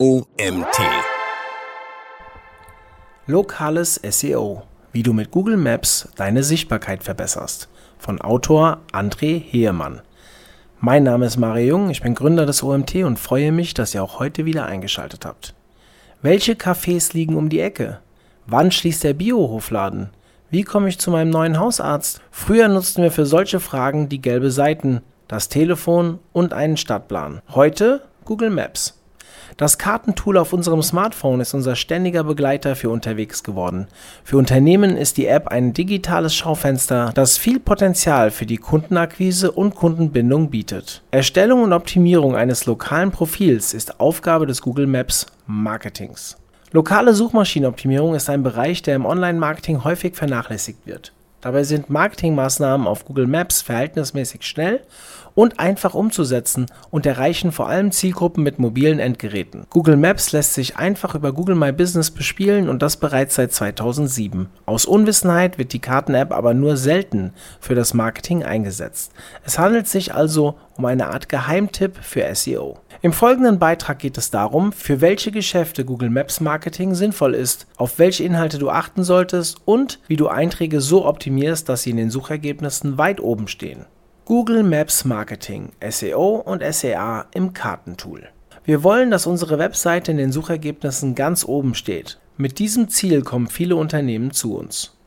OMT. Lokales SEO. Wie du mit Google Maps deine Sichtbarkeit verbesserst. Von Autor André Heemann. Mein Name ist Mario Jung, ich bin Gründer des OMT und freue mich, dass ihr auch heute wieder eingeschaltet habt. Welche Cafés liegen um die Ecke? Wann schließt der Biohofladen? Wie komme ich zu meinem neuen Hausarzt? Früher nutzten wir für solche Fragen die gelbe Seiten, das Telefon und einen Stadtplan. Heute Google Maps. Das Kartentool auf unserem Smartphone ist unser ständiger Begleiter für unterwegs geworden. Für Unternehmen ist die App ein digitales Schaufenster, das viel Potenzial für die Kundenakquise und Kundenbindung bietet. Erstellung und Optimierung eines lokalen Profils ist Aufgabe des Google Maps Marketings. Lokale Suchmaschinenoptimierung ist ein Bereich, der im Online-Marketing häufig vernachlässigt wird. Dabei sind Marketingmaßnahmen auf Google Maps verhältnismäßig schnell und einfach umzusetzen und erreichen vor allem Zielgruppen mit mobilen Endgeräten. Google Maps lässt sich einfach über Google My Business bespielen und das bereits seit 2007. Aus Unwissenheit wird die Karten-App aber nur selten für das Marketing eingesetzt. Es handelt sich also um eine Art Geheimtipp für SEO. Im folgenden Beitrag geht es darum, für welche Geschäfte Google Maps Marketing sinnvoll ist, auf welche Inhalte du achten solltest und wie du Einträge so optimierst, dass sie in den Suchergebnissen weit oben stehen. Google Maps Marketing, SEO und SEA im Kartentool. Wir wollen, dass unsere Webseite in den Suchergebnissen ganz oben steht. Mit diesem Ziel kommen viele Unternehmen zu uns.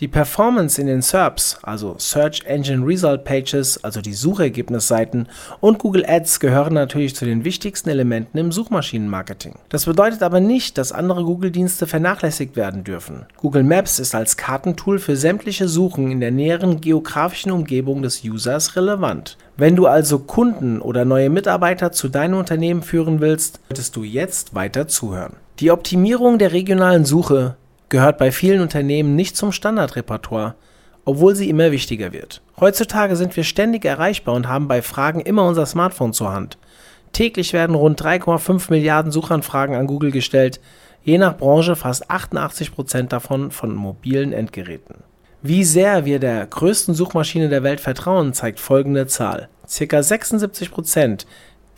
Die Performance in den SERPs, also Search Engine Result Pages, also die Suchergebnisseiten und Google Ads gehören natürlich zu den wichtigsten Elementen im Suchmaschinenmarketing. Das bedeutet aber nicht, dass andere Google-Dienste vernachlässigt werden dürfen. Google Maps ist als Kartentool für sämtliche Suchen in der näheren geografischen Umgebung des Users relevant. Wenn du also Kunden oder neue Mitarbeiter zu deinem Unternehmen führen willst, solltest du jetzt weiter zuhören. Die Optimierung der regionalen Suche gehört bei vielen Unternehmen nicht zum Standardrepertoire, obwohl sie immer wichtiger wird. Heutzutage sind wir ständig erreichbar und haben bei Fragen immer unser Smartphone zur Hand. Täglich werden rund 3,5 Milliarden Suchanfragen an Google gestellt, je nach Branche fast 88 Prozent davon von mobilen Endgeräten. Wie sehr wir der größten Suchmaschine der Welt vertrauen, zeigt folgende Zahl. Circa 76 Prozent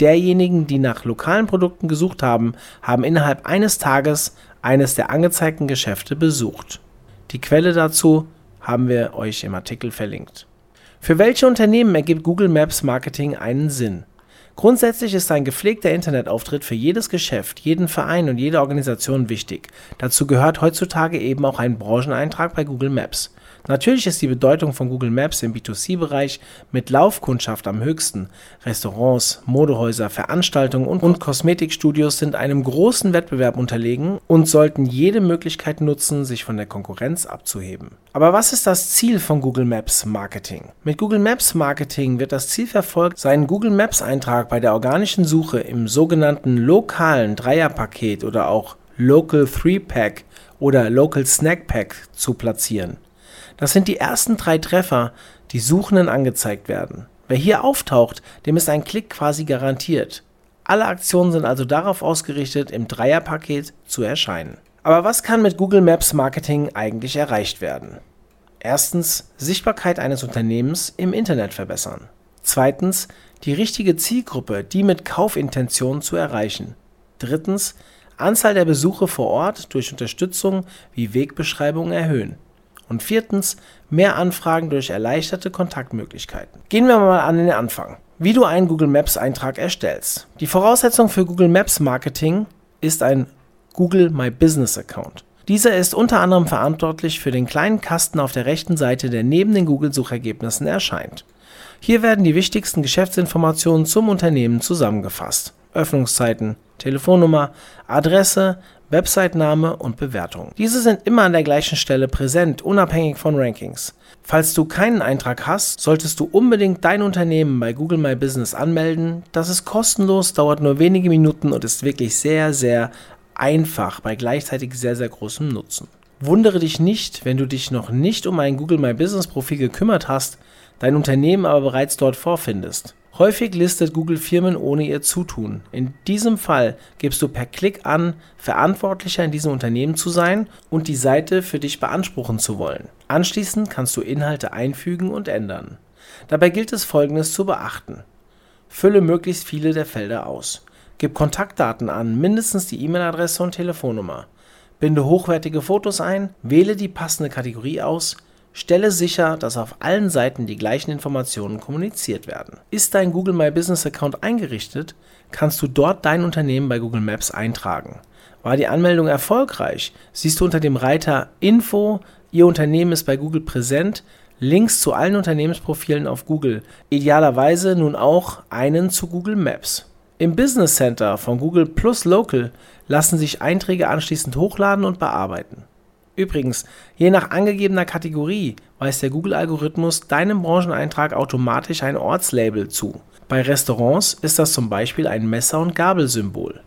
derjenigen, die nach lokalen Produkten gesucht haben, haben innerhalb eines Tages eines der angezeigten Geschäfte besucht. Die Quelle dazu haben wir euch im Artikel verlinkt. Für welche Unternehmen ergibt Google Maps Marketing einen Sinn? Grundsätzlich ist ein gepflegter Internetauftritt für jedes Geschäft, jeden Verein und jede Organisation wichtig. Dazu gehört heutzutage eben auch ein Brancheneintrag bei Google Maps. Natürlich ist die Bedeutung von Google Maps im B2C-Bereich mit Laufkundschaft am höchsten. Restaurants, Modehäuser, Veranstaltungen und, und Kosmetikstudios sind einem großen Wettbewerb unterlegen und sollten jede Möglichkeit nutzen, sich von der Konkurrenz abzuheben. Aber was ist das Ziel von Google Maps Marketing? Mit Google Maps Marketing wird das Ziel verfolgt, seinen Google Maps Eintrag bei der organischen Suche im sogenannten lokalen Dreierpaket oder auch Local 3 Pack oder Local Snack Pack zu platzieren. Das sind die ersten drei Treffer, die Suchenden angezeigt werden. Wer hier auftaucht, dem ist ein Klick quasi garantiert. Alle Aktionen sind also darauf ausgerichtet, im Dreierpaket zu erscheinen. Aber was kann mit Google Maps Marketing eigentlich erreicht werden? Erstens Sichtbarkeit eines Unternehmens im Internet verbessern. Zweitens die richtige Zielgruppe, die mit Kaufintention zu erreichen. Drittens Anzahl der Besuche vor Ort durch Unterstützung wie Wegbeschreibungen erhöhen. Und viertens, mehr Anfragen durch erleichterte Kontaktmöglichkeiten. Gehen wir mal an den Anfang. Wie du einen Google Maps Eintrag erstellst. Die Voraussetzung für Google Maps Marketing ist ein Google My Business Account. Dieser ist unter anderem verantwortlich für den kleinen Kasten auf der rechten Seite, der neben den Google-Suchergebnissen erscheint. Hier werden die wichtigsten Geschäftsinformationen zum Unternehmen zusammengefasst. Öffnungszeiten, Telefonnummer, Adresse, Website-Name und Bewertung. Diese sind immer an der gleichen Stelle präsent, unabhängig von Rankings. Falls du keinen Eintrag hast, solltest du unbedingt dein Unternehmen bei Google My Business anmelden. Das ist kostenlos, dauert nur wenige Minuten und ist wirklich sehr, sehr einfach bei gleichzeitig sehr, sehr großem Nutzen. Wundere dich nicht, wenn du dich noch nicht um ein Google My Business Profil gekümmert hast, dein Unternehmen aber bereits dort vorfindest. Häufig listet Google Firmen ohne ihr Zutun. In diesem Fall gibst du per Klick an, Verantwortlicher in diesem Unternehmen zu sein und die Seite für dich beanspruchen zu wollen. Anschließend kannst du Inhalte einfügen und ändern. Dabei gilt es folgendes zu beachten. Fülle möglichst viele der Felder aus. Gib Kontaktdaten an, mindestens die E-Mail-Adresse und Telefonnummer. Binde hochwertige Fotos ein, wähle die passende Kategorie aus, stelle sicher, dass auf allen Seiten die gleichen Informationen kommuniziert werden. Ist dein Google My Business Account eingerichtet, kannst du dort dein Unternehmen bei Google Maps eintragen. War die Anmeldung erfolgreich, siehst du unter dem Reiter Info, Ihr Unternehmen ist bei Google präsent, Links zu allen Unternehmensprofilen auf Google, idealerweise nun auch einen zu Google Maps. Im Business Center von Google Plus Local lassen sich Einträge anschließend hochladen und bearbeiten. Übrigens, je nach angegebener Kategorie weist der Google-Algorithmus deinem Brancheneintrag automatisch ein Ortslabel zu. Bei Restaurants ist das zum Beispiel ein Messer- und Gabelsymbol.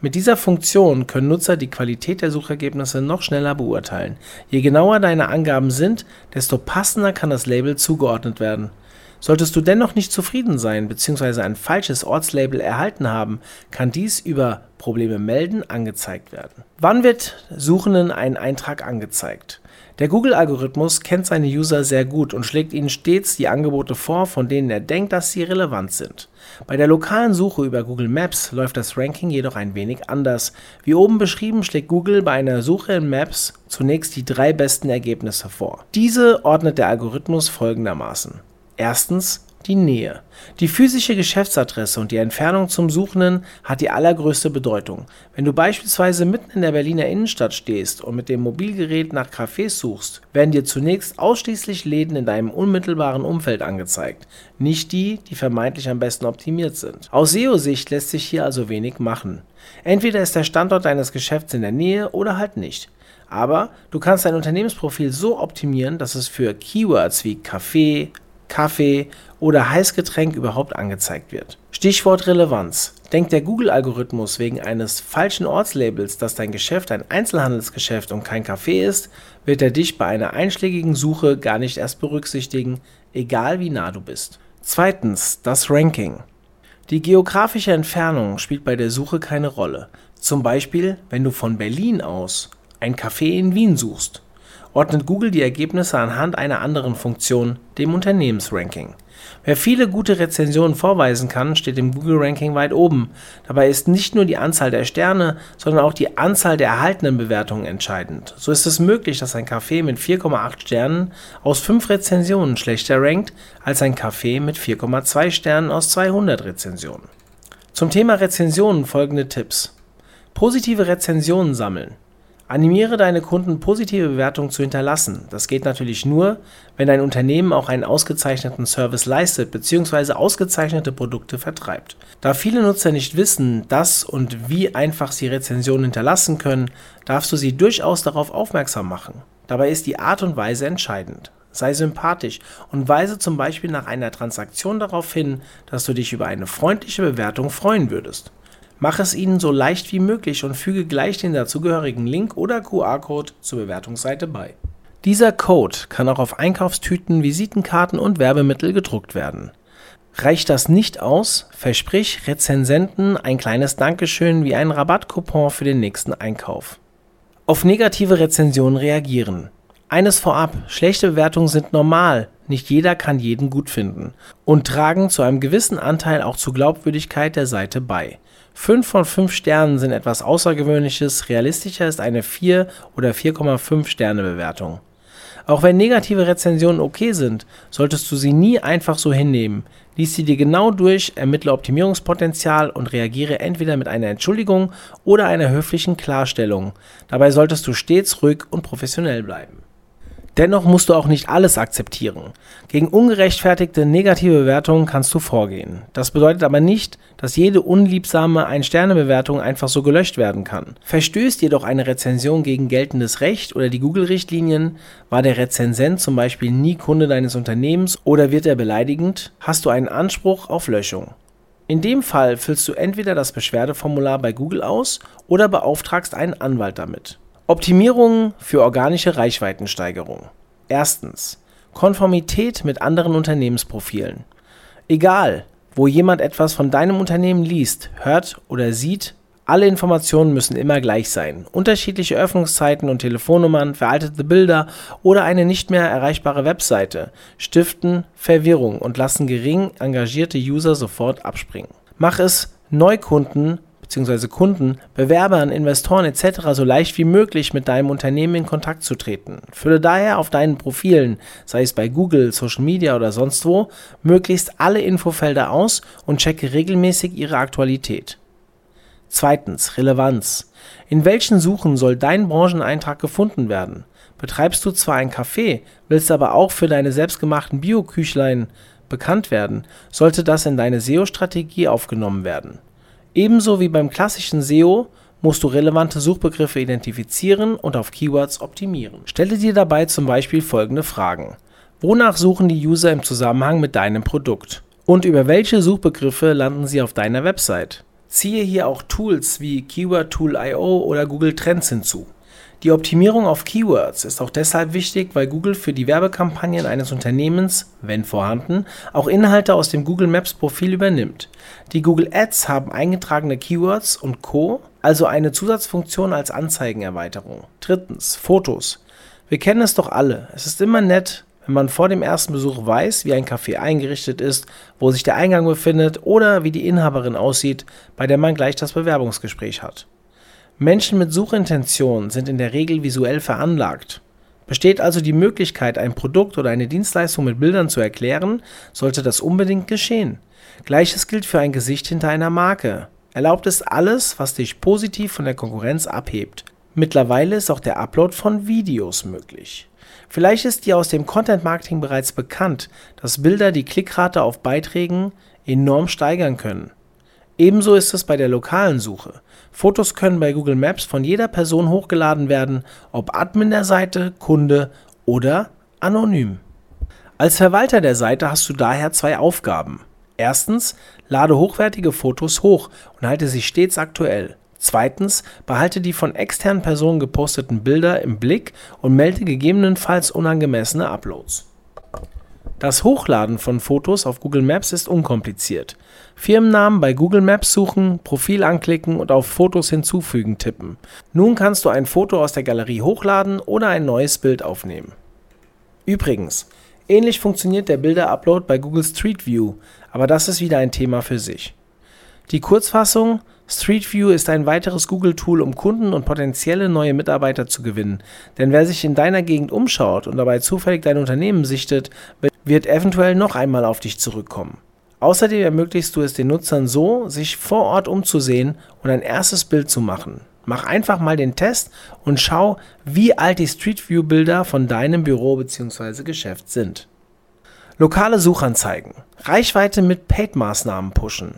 Mit dieser Funktion können Nutzer die Qualität der Suchergebnisse noch schneller beurteilen. Je genauer deine Angaben sind, desto passender kann das Label zugeordnet werden. Solltest du dennoch nicht zufrieden sein bzw. ein falsches Ortslabel erhalten haben, kann dies über Probleme melden angezeigt werden. Wann wird Suchenden ein Eintrag angezeigt? Der Google-Algorithmus kennt seine User sehr gut und schlägt ihnen stets die Angebote vor, von denen er denkt, dass sie relevant sind. Bei der lokalen Suche über Google Maps läuft das Ranking jedoch ein wenig anders. Wie oben beschrieben schlägt Google bei einer Suche in Maps zunächst die drei besten Ergebnisse vor. Diese ordnet der Algorithmus folgendermaßen. Erstens die Nähe. Die physische Geschäftsadresse und die Entfernung zum Suchenden hat die allergrößte Bedeutung. Wenn du beispielsweise mitten in der Berliner Innenstadt stehst und mit dem Mobilgerät nach Cafés suchst, werden dir zunächst ausschließlich Läden in deinem unmittelbaren Umfeld angezeigt, nicht die, die vermeintlich am besten optimiert sind. Aus SEO-Sicht lässt sich hier also wenig machen. Entweder ist der Standort deines Geschäfts in der Nähe oder halt nicht. Aber du kannst dein Unternehmensprofil so optimieren, dass es für Keywords wie Kaffee, Kaffee oder Heißgetränk überhaupt angezeigt wird. Stichwort Relevanz. Denkt der Google-Algorithmus wegen eines falschen Ortslabels, dass dein Geschäft ein Einzelhandelsgeschäft und kein Café ist, wird er dich bei einer einschlägigen Suche gar nicht erst berücksichtigen, egal wie nah du bist. Zweitens, das Ranking. Die geografische Entfernung spielt bei der Suche keine Rolle. Zum Beispiel, wenn du von Berlin aus ein Café in Wien suchst ordnet Google die Ergebnisse anhand einer anderen Funktion, dem Unternehmensranking. Wer viele gute Rezensionen vorweisen kann, steht im Google-Ranking weit oben. Dabei ist nicht nur die Anzahl der Sterne, sondern auch die Anzahl der erhaltenen Bewertungen entscheidend. So ist es möglich, dass ein Café mit 4,8 Sternen aus 5 Rezensionen schlechter rankt als ein Café mit 4,2 Sternen aus 200 Rezensionen. Zum Thema Rezensionen folgende Tipps. Positive Rezensionen sammeln. Animiere deine Kunden, positive Bewertungen zu hinterlassen. Das geht natürlich nur, wenn dein Unternehmen auch einen ausgezeichneten Service leistet bzw. ausgezeichnete Produkte vertreibt. Da viele Nutzer nicht wissen, dass und wie einfach sie Rezensionen hinterlassen können, darfst du sie durchaus darauf aufmerksam machen. Dabei ist die Art und Weise entscheidend. Sei sympathisch und weise zum Beispiel nach einer Transaktion darauf hin, dass du dich über eine freundliche Bewertung freuen würdest. Mach es ihnen so leicht wie möglich und füge gleich den dazugehörigen Link oder QR-Code zur Bewertungsseite bei. Dieser Code kann auch auf Einkaufstüten, Visitenkarten und Werbemittel gedruckt werden. Reicht das nicht aus, versprich Rezensenten ein kleines Dankeschön wie einen Rabattcoupon für den nächsten Einkauf. Auf negative Rezensionen reagieren. Eines vorab, schlechte Bewertungen sind normal, nicht jeder kann jeden gut finden und tragen zu einem gewissen Anteil auch zur Glaubwürdigkeit der Seite bei. 5 von 5 Sternen sind etwas Außergewöhnliches, realistischer ist eine 4 oder 4,5 Sterne Bewertung. Auch wenn negative Rezensionen okay sind, solltest du sie nie einfach so hinnehmen. Lies sie dir genau durch, ermittle Optimierungspotenzial und reagiere entweder mit einer Entschuldigung oder einer höflichen Klarstellung. Dabei solltest du stets ruhig und professionell bleiben. Dennoch musst du auch nicht alles akzeptieren. Gegen ungerechtfertigte negative Bewertungen kannst du vorgehen. Das bedeutet aber nicht, dass jede unliebsame Ein-Sterne-Bewertung einfach so gelöscht werden kann. Verstößt jedoch eine Rezension gegen geltendes Recht oder die Google-Richtlinien, war der Rezensent zum Beispiel nie Kunde deines Unternehmens oder wird er beleidigend, hast du einen Anspruch auf Löschung. In dem Fall füllst du entweder das Beschwerdeformular bei Google aus oder beauftragst einen Anwalt damit. Optimierungen für organische Reichweitensteigerung. Erstens. Konformität mit anderen Unternehmensprofilen. Egal, wo jemand etwas von deinem Unternehmen liest, hört oder sieht, alle Informationen müssen immer gleich sein. Unterschiedliche Öffnungszeiten und Telefonnummern, veraltete Bilder oder eine nicht mehr erreichbare Webseite stiften Verwirrung und lassen gering engagierte User sofort abspringen. Mach es Neukunden bzw. Kunden, Bewerbern, Investoren etc. so leicht wie möglich mit deinem Unternehmen in Kontakt zu treten. Fülle daher auf deinen Profilen, sei es bei Google, Social Media oder sonst wo, möglichst alle Infofelder aus und checke regelmäßig ihre Aktualität. Zweitens, Relevanz. In welchen Suchen soll dein Brancheneintrag gefunden werden? Betreibst du zwar ein Café, willst aber auch für deine selbstgemachten Bio-Küchlein bekannt werden, sollte das in deine SEO-Strategie aufgenommen werden. Ebenso wie beim klassischen SEO musst du relevante Suchbegriffe identifizieren und auf Keywords optimieren. Stelle dir dabei zum Beispiel folgende Fragen. Wonach suchen die User im Zusammenhang mit deinem Produkt? Und über welche Suchbegriffe landen sie auf deiner Website? Ziehe hier auch Tools wie Keyword Tool.io oder Google Trends hinzu. Die Optimierung auf Keywords ist auch deshalb wichtig, weil Google für die Werbekampagnen eines Unternehmens, wenn vorhanden, auch Inhalte aus dem Google Maps Profil übernimmt. Die Google Ads haben eingetragene Keywords und Co., also eine Zusatzfunktion als Anzeigenerweiterung. Drittens, Fotos. Wir kennen es doch alle. Es ist immer nett, wenn man vor dem ersten Besuch weiß, wie ein Café eingerichtet ist, wo sich der Eingang befindet oder wie die Inhaberin aussieht, bei der man gleich das Bewerbungsgespräch hat. Menschen mit Suchintention sind in der Regel visuell veranlagt. Besteht also die Möglichkeit, ein Produkt oder eine Dienstleistung mit Bildern zu erklären, sollte das unbedingt geschehen. Gleiches gilt für ein Gesicht hinter einer Marke. Erlaubt es alles, was dich positiv von der Konkurrenz abhebt. Mittlerweile ist auch der Upload von Videos möglich. Vielleicht ist dir aus dem Content Marketing bereits bekannt, dass Bilder die Klickrate auf Beiträgen enorm steigern können. Ebenso ist es bei der lokalen Suche. Fotos können bei Google Maps von jeder Person hochgeladen werden, ob Admin der Seite, Kunde oder anonym. Als Verwalter der Seite hast du daher zwei Aufgaben. Erstens, lade hochwertige Fotos hoch und halte sie stets aktuell. Zweitens, behalte die von externen Personen geposteten Bilder im Blick und melde gegebenenfalls unangemessene Uploads. Das Hochladen von Fotos auf Google Maps ist unkompliziert. Firmennamen bei Google Maps suchen, Profil anklicken und auf Fotos hinzufügen tippen. Nun kannst du ein Foto aus der Galerie hochladen oder ein neues Bild aufnehmen. Übrigens, ähnlich funktioniert der Bilder-Upload bei Google Street View, aber das ist wieder ein Thema für sich. Die Kurzfassung Street View ist ein weiteres Google-Tool, um Kunden und potenzielle neue Mitarbeiter zu gewinnen. Denn wer sich in deiner Gegend umschaut und dabei zufällig dein Unternehmen sichtet, wird eventuell noch einmal auf dich zurückkommen. Außerdem ermöglichst du es den Nutzern so, sich vor Ort umzusehen und ein erstes Bild zu machen. Mach einfach mal den Test und schau, wie alt die Street View Bilder von deinem Büro bzw. Geschäft sind. Lokale Suchanzeigen. Reichweite mit Paid-Maßnahmen pushen.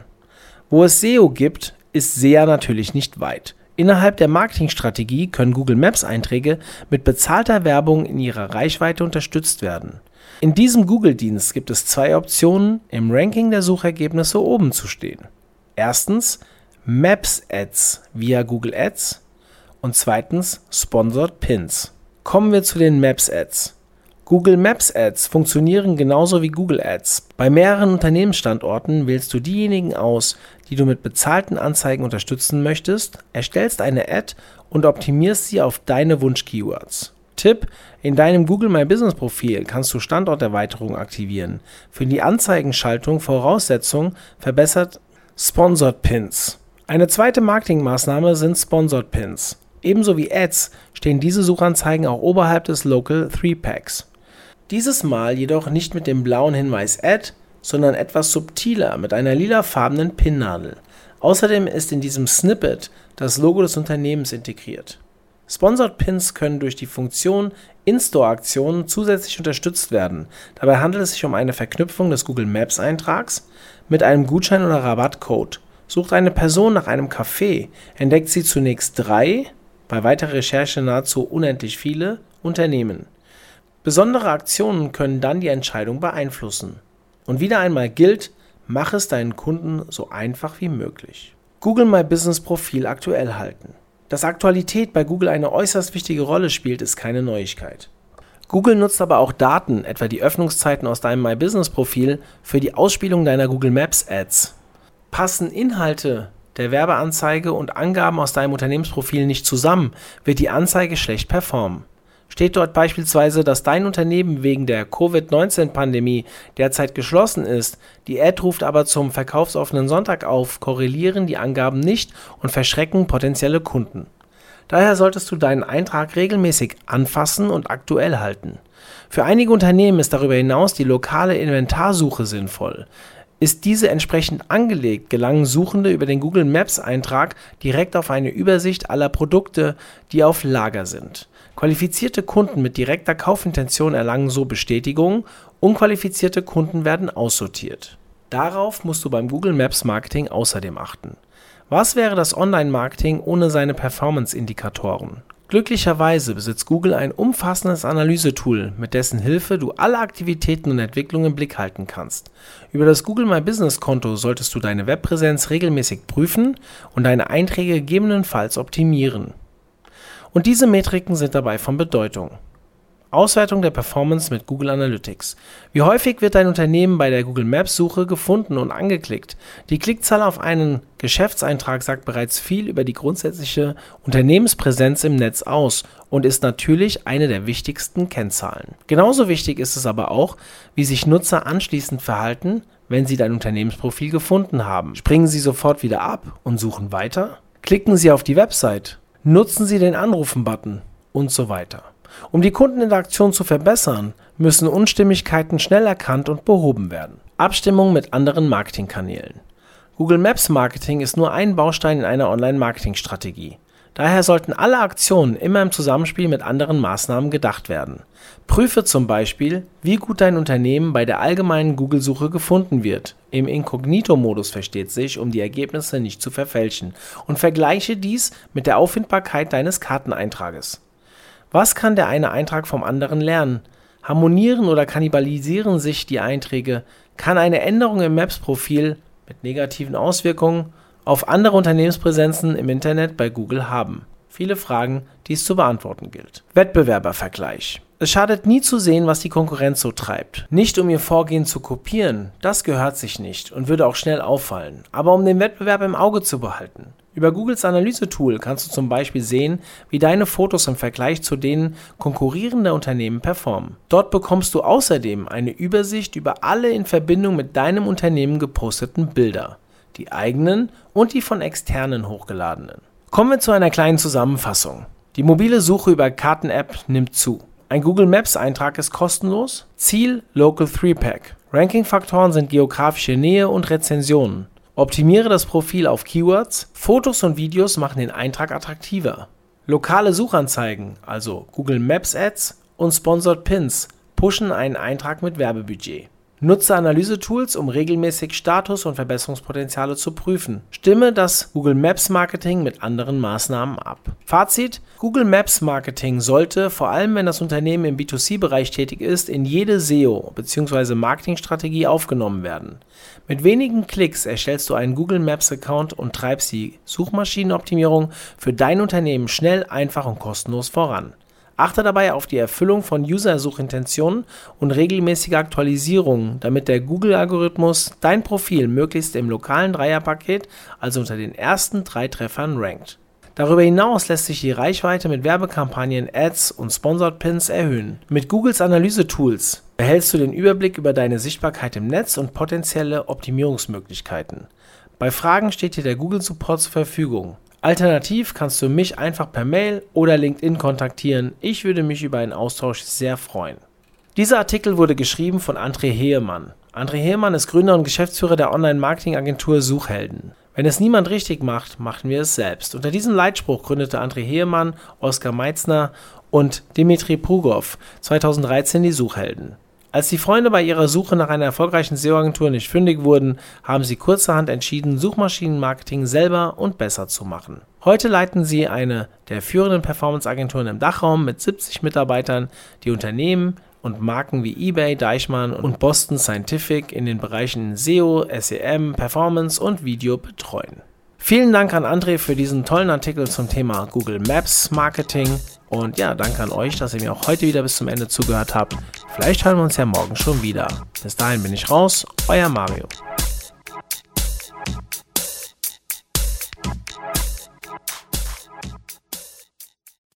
Wo es SEO gibt, ist SEA natürlich nicht weit. Innerhalb der Marketingstrategie können Google Maps Einträge mit bezahlter Werbung in ihrer Reichweite unterstützt werden. In diesem Google-Dienst gibt es zwei Optionen, im Ranking der Suchergebnisse oben zu stehen. Erstens Maps Ads via Google Ads und zweitens Sponsored Pins. Kommen wir zu den Maps Ads. Google Maps Ads funktionieren genauso wie Google Ads. Bei mehreren Unternehmensstandorten wählst du diejenigen aus, die du mit bezahlten Anzeigen unterstützen möchtest, erstellst eine Ad und optimierst sie auf deine Wunsch-Keywords. Tipp: In deinem Google My Business Profil kannst du Standorterweiterungen aktivieren. Für die Anzeigenschaltung Voraussetzung verbessert Sponsored Pins. Eine zweite Marketingmaßnahme sind Sponsored Pins. Ebenso wie Ads stehen diese Suchanzeigen auch oberhalb des Local 3 Packs. Dieses Mal jedoch nicht mit dem blauen Hinweis Add, sondern etwas subtiler mit einer lilafarbenen Pinnadel. Außerdem ist in diesem Snippet das Logo des Unternehmens integriert. Sponsored Pins können durch die Funktion In-Store-Aktionen zusätzlich unterstützt werden. Dabei handelt es sich um eine Verknüpfung des Google Maps Eintrags mit einem Gutschein oder Rabattcode. Sucht eine Person nach einem Café, entdeckt sie zunächst drei, bei weiterer Recherche nahezu unendlich viele Unternehmen. Besondere Aktionen können dann die Entscheidung beeinflussen. Und wieder einmal gilt, mach es deinen Kunden so einfach wie möglich. Google My Business Profil aktuell halten. Dass Aktualität bei Google eine äußerst wichtige Rolle spielt, ist keine Neuigkeit. Google nutzt aber auch Daten, etwa die Öffnungszeiten aus deinem My Business Profil, für die Ausspielung deiner Google Maps Ads. Passen Inhalte der Werbeanzeige und Angaben aus deinem Unternehmensprofil nicht zusammen, wird die Anzeige schlecht performen. Steht dort beispielsweise, dass dein Unternehmen wegen der Covid-19-Pandemie derzeit geschlossen ist, die Ad ruft aber zum verkaufsoffenen Sonntag auf, korrelieren die Angaben nicht und verschrecken potenzielle Kunden. Daher solltest du deinen Eintrag regelmäßig anfassen und aktuell halten. Für einige Unternehmen ist darüber hinaus die lokale Inventarsuche sinnvoll. Ist diese entsprechend angelegt, gelangen Suchende über den Google Maps Eintrag direkt auf eine Übersicht aller Produkte, die auf Lager sind. Qualifizierte Kunden mit direkter Kaufintention erlangen so Bestätigung, unqualifizierte Kunden werden aussortiert. Darauf musst du beim Google Maps Marketing außerdem achten. Was wäre das Online-Marketing ohne seine Performance-Indikatoren? Glücklicherweise besitzt Google ein umfassendes Analysetool, mit dessen Hilfe du alle Aktivitäten und Entwicklungen im Blick halten kannst. Über das Google My Business Konto solltest du deine Webpräsenz regelmäßig prüfen und deine Einträge gegebenenfalls optimieren. Und diese Metriken sind dabei von Bedeutung. Auswertung der Performance mit Google Analytics. Wie häufig wird dein Unternehmen bei der Google Maps Suche gefunden und angeklickt? Die Klickzahl auf einen Geschäftseintrag sagt bereits viel über die grundsätzliche Unternehmenspräsenz im Netz aus und ist natürlich eine der wichtigsten Kennzahlen. Genauso wichtig ist es aber auch, wie sich Nutzer anschließend verhalten, wenn sie dein Unternehmensprofil gefunden haben. Springen sie sofort wieder ab und suchen weiter? Klicken sie auf die Website? Nutzen sie den Anrufen-Button? Und so weiter. Um die Kundeninteraktion zu verbessern, müssen Unstimmigkeiten schnell erkannt und behoben werden. Abstimmung mit anderen Marketingkanälen. Google Maps Marketing ist nur ein Baustein in einer Online-Marketing-Strategie. Daher sollten alle Aktionen immer im Zusammenspiel mit anderen Maßnahmen gedacht werden. Prüfe zum Beispiel, wie gut dein Unternehmen bei der allgemeinen Google-Suche gefunden wird. Im Inkognito-Modus versteht sich, um die Ergebnisse nicht zu verfälschen. Und vergleiche dies mit der Auffindbarkeit deines Karteneintrages. Was kann der eine Eintrag vom anderen lernen? Harmonieren oder kannibalisieren sich die Einträge? Kann eine Änderung im Maps-Profil mit negativen Auswirkungen auf andere Unternehmenspräsenzen im Internet bei Google haben? Viele Fragen, die es zu beantworten gilt. Wettbewerbervergleich. Es schadet nie zu sehen, was die Konkurrenz so treibt. Nicht um ihr Vorgehen zu kopieren, das gehört sich nicht und würde auch schnell auffallen, aber um den Wettbewerb im Auge zu behalten. Über Googles Analysetool kannst du zum Beispiel sehen, wie deine Fotos im Vergleich zu denen konkurrierender Unternehmen performen. Dort bekommst du außerdem eine Übersicht über alle in Verbindung mit deinem Unternehmen geposteten Bilder, die eigenen und die von externen hochgeladenen. Kommen wir zu einer kleinen Zusammenfassung. Die mobile Suche über Karten-App nimmt zu. Ein Google Maps Eintrag ist kostenlos. Ziel Local 3-Pack. Ranking-Faktoren sind geografische Nähe und Rezensionen. Optimiere das Profil auf Keywords. Fotos und Videos machen den Eintrag attraktiver. Lokale Suchanzeigen, also Google Maps Ads und Sponsored Pins, pushen einen Eintrag mit Werbebudget. Nutze Analysetools, um regelmäßig Status und Verbesserungspotenziale zu prüfen. Stimme das Google Maps Marketing mit anderen Maßnahmen ab. Fazit: Google Maps Marketing sollte, vor allem wenn das Unternehmen im B2C-Bereich tätig ist, in jede SEO bzw. Marketingstrategie aufgenommen werden. Mit wenigen Klicks erstellst du einen Google Maps Account und treibst die Suchmaschinenoptimierung für dein Unternehmen schnell, einfach und kostenlos voran. Achte dabei auf die Erfüllung von User-Suchintentionen und regelmäßige Aktualisierungen, damit der Google-Algorithmus dein Profil möglichst im lokalen Dreierpaket, also unter den ersten drei Treffern, rankt. Darüber hinaus lässt sich die Reichweite mit Werbekampagnen, Ads und Sponsored Pins erhöhen. Mit Googles Analyse-Tools erhältst du den Überblick über deine Sichtbarkeit im Netz und potenzielle Optimierungsmöglichkeiten. Bei Fragen steht dir der Google Support zur Verfügung. Alternativ kannst du mich einfach per Mail oder LinkedIn kontaktieren. Ich würde mich über einen Austausch sehr freuen. Dieser Artikel wurde geschrieben von André Heemann. André Heemann ist Gründer und Geschäftsführer der Online-Marketing-Agentur Suchhelden. Wenn es niemand richtig macht, machen wir es selbst. Unter diesem Leitspruch gründete André Heemann, Oskar Meitzner und Dimitri Prugov 2013 die Suchhelden. Als die Freunde bei ihrer Suche nach einer erfolgreichen SEO-Agentur nicht fündig wurden, haben sie kurzerhand entschieden, Suchmaschinenmarketing selber und besser zu machen. Heute leiten sie eine der führenden Performance-Agenturen im Dachraum mit 70 Mitarbeitern, die Unternehmen und Marken wie eBay, Deichmann und Boston Scientific in den Bereichen SEO, SEM, Performance und Video betreuen. Vielen Dank an André für diesen tollen Artikel zum Thema Google Maps Marketing. Und ja, danke an euch, dass ihr mir auch heute wieder bis zum Ende zugehört habt. Vielleicht hören wir uns ja morgen schon wieder. Bis dahin bin ich raus, euer Mario.